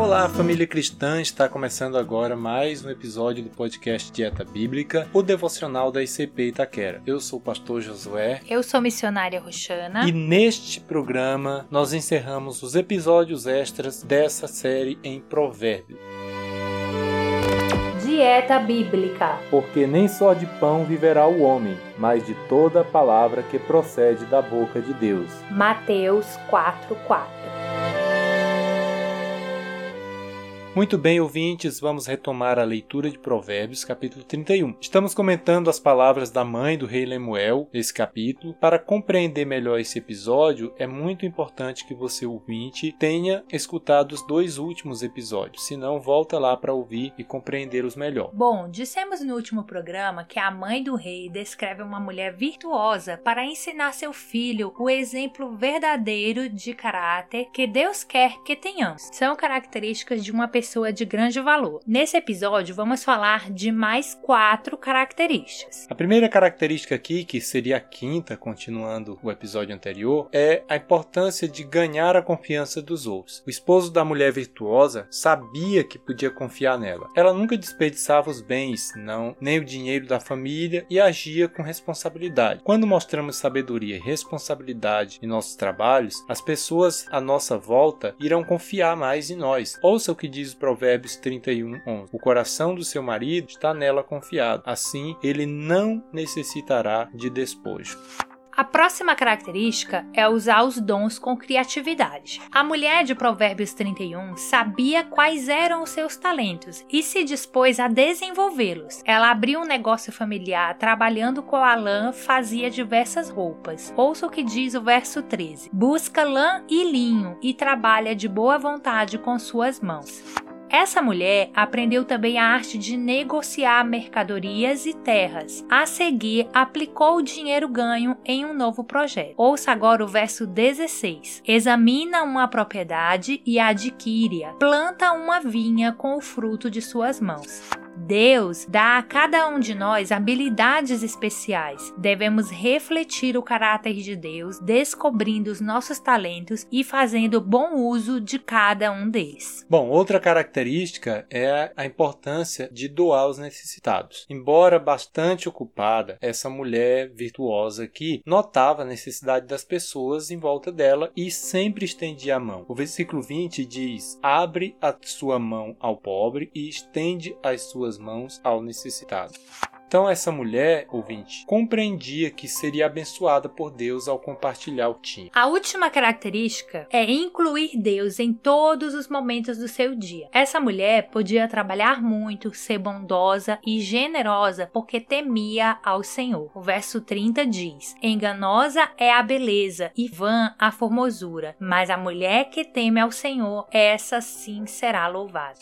Olá, família cristã! Está começando agora mais um episódio do podcast Dieta Bíblica, o devocional da ICP Itaquera. Eu sou o pastor Josué. Eu sou missionária Roxana. E neste programa nós encerramos os episódios extras dessa série em Provérbios. Dieta Bíblica. Porque nem só de pão viverá o homem, mas de toda palavra que procede da boca de Deus. Mateus 4:4. Muito bem, ouvintes, vamos retomar a leitura de Provérbios, capítulo 31. Estamos comentando as palavras da mãe do rei Lemuel nesse capítulo. Para compreender melhor esse episódio, é muito importante que você, ouvinte, tenha escutado os dois últimos episódios, senão volta lá para ouvir e compreendê-los melhor. Bom, dissemos no último programa que a mãe do rei descreve uma mulher virtuosa para ensinar seu filho o exemplo verdadeiro de caráter que Deus quer que tenhamos. São características de uma pessoa pessoa de grande valor. Nesse episódio, vamos falar de mais quatro características. A primeira característica aqui, que seria a quinta, continuando o episódio anterior, é a importância de ganhar a confiança dos outros. O esposo da mulher virtuosa sabia que podia confiar nela. Ela nunca desperdiçava os bens, não, nem o dinheiro da família e agia com responsabilidade. Quando mostramos sabedoria e responsabilidade em nossos trabalhos, as pessoas à nossa volta irão confiar mais em nós. Ouça o que diz diz Provérbios 31, 11. O coração do seu marido está nela confiado, assim ele não necessitará de despojo. A próxima característica é usar os dons com criatividade. A mulher de Provérbios 31 sabia quais eram os seus talentos e se dispôs a desenvolvê-los. Ela abriu um negócio familiar, trabalhando com a lã, fazia diversas roupas. Ouça o que diz o verso 13: Busca lã e linho e trabalha de boa vontade com suas mãos. Essa mulher aprendeu também a arte de negociar mercadorias e terras. A seguir, aplicou o dinheiro ganho em um novo projeto. Ouça agora o verso 16. Examina uma propriedade e adquire-a. Planta uma vinha com o fruto de suas mãos. Deus dá a cada um de nós habilidades especiais. Devemos refletir o caráter de Deus, descobrindo os nossos talentos e fazendo bom uso de cada um deles. Bom, outra característica é a importância de doar aos necessitados. Embora bastante ocupada, essa mulher virtuosa aqui notava a necessidade das pessoas em volta dela e sempre estendia a mão. O versículo 20 diz: Abre a sua mão ao pobre e estende as suas mãos ao necessitado. Então, essa mulher, ouvinte, compreendia que seria abençoada por Deus ao compartilhar o que tinha. A última característica é incluir Deus em todos os momentos do seu dia. Essa mulher podia trabalhar muito, ser bondosa e generosa porque temia ao Senhor. O verso 30 diz: Enganosa é a beleza e vã a formosura, mas a mulher que teme ao Senhor, essa sim será louvada.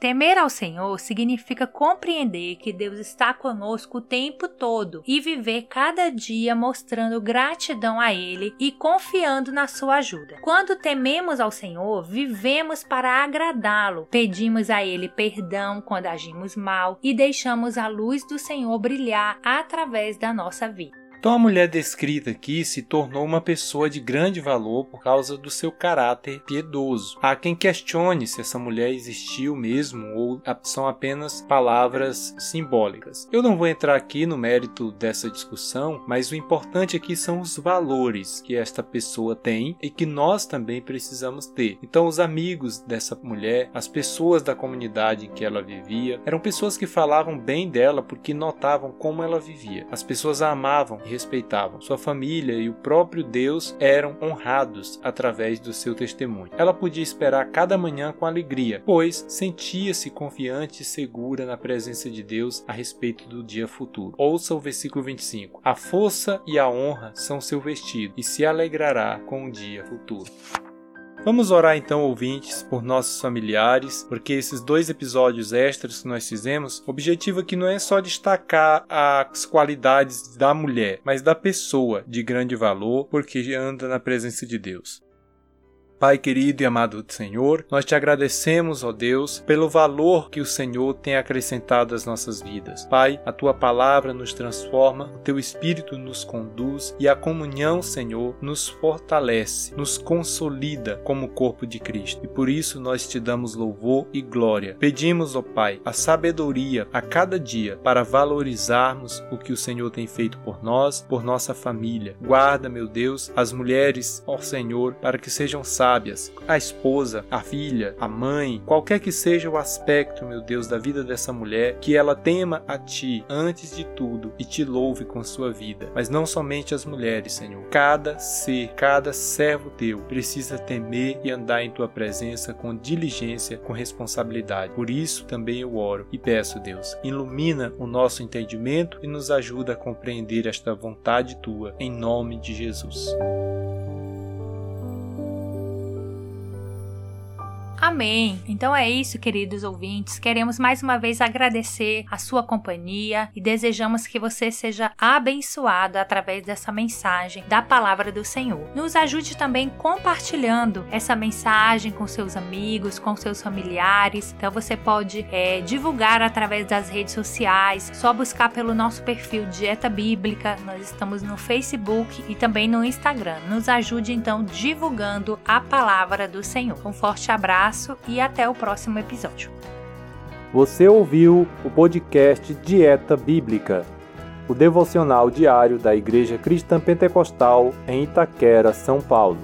Temer ao Senhor significa compreender que Deus está conosco o tempo todo e viver cada dia mostrando gratidão a Ele e confiando na sua ajuda. Quando tememos ao Senhor, vivemos para agradá-lo, pedimos a Ele perdão quando agimos mal e deixamos a luz do Senhor brilhar através da nossa vida. Então a mulher descrita aqui se tornou uma pessoa de grande valor por causa do seu caráter piedoso. Há quem questione se essa mulher existiu mesmo ou são apenas palavras simbólicas. Eu não vou entrar aqui no mérito dessa discussão, mas o importante aqui são os valores que esta pessoa tem e que nós também precisamos ter. Então os amigos dessa mulher, as pessoas da comunidade em que ela vivia, eram pessoas que falavam bem dela porque notavam como ela vivia. As pessoas a amavam respeitavam. Sua família e o próprio Deus eram honrados através do seu testemunho. Ela podia esperar cada manhã com alegria, pois sentia-se confiante e segura na presença de Deus a respeito do dia futuro. Ouça o versículo 25: A força e a honra são seu vestido, e se alegrará com o dia futuro. Vamos orar então, ouvintes, por nossos familiares, porque esses dois episódios extras que nós fizemos, o objetivo aqui não é só destacar as qualidades da mulher, mas da pessoa de grande valor, porque anda na presença de Deus. Pai querido e amado do Senhor, nós te agradecemos, ó Deus, pelo valor que o Senhor tem acrescentado às nossas vidas. Pai, a tua palavra nos transforma, o teu espírito nos conduz e a comunhão, Senhor, nos fortalece, nos consolida como corpo de Cristo. E por isso nós te damos louvor e glória. Pedimos, ó Pai, a sabedoria a cada dia para valorizarmos o que o Senhor tem feito por nós, por nossa família. Guarda, meu Deus, as mulheres, ó Senhor, para que sejam sábias sábias, a esposa, a filha, a mãe, qualquer que seja o aspecto, meu Deus, da vida dessa mulher, que ela tema a ti antes de tudo e te louve com sua vida. Mas não somente as mulheres, Senhor. Cada ser, cada servo teu precisa temer e andar em tua presença com diligência, com responsabilidade. Por isso também eu oro e peço, Deus, ilumina o nosso entendimento e nos ajuda a compreender esta vontade tua, em nome de Jesus. Amém. Então é isso, queridos ouvintes. Queremos mais uma vez agradecer a sua companhia e desejamos que você seja abençoado através dessa mensagem da palavra do Senhor. Nos ajude também compartilhando essa mensagem com seus amigos, com seus familiares. Então você pode é, divulgar através das redes sociais, só buscar pelo nosso perfil Dieta Bíblica. Nós estamos no Facebook e também no Instagram. Nos ajude então divulgando a palavra do Senhor. Um forte abraço abraço e até o próximo episódio. Você ouviu o podcast Dieta Bíblica, o devocional diário da Igreja Cristã Pentecostal em Itaquera, São Paulo.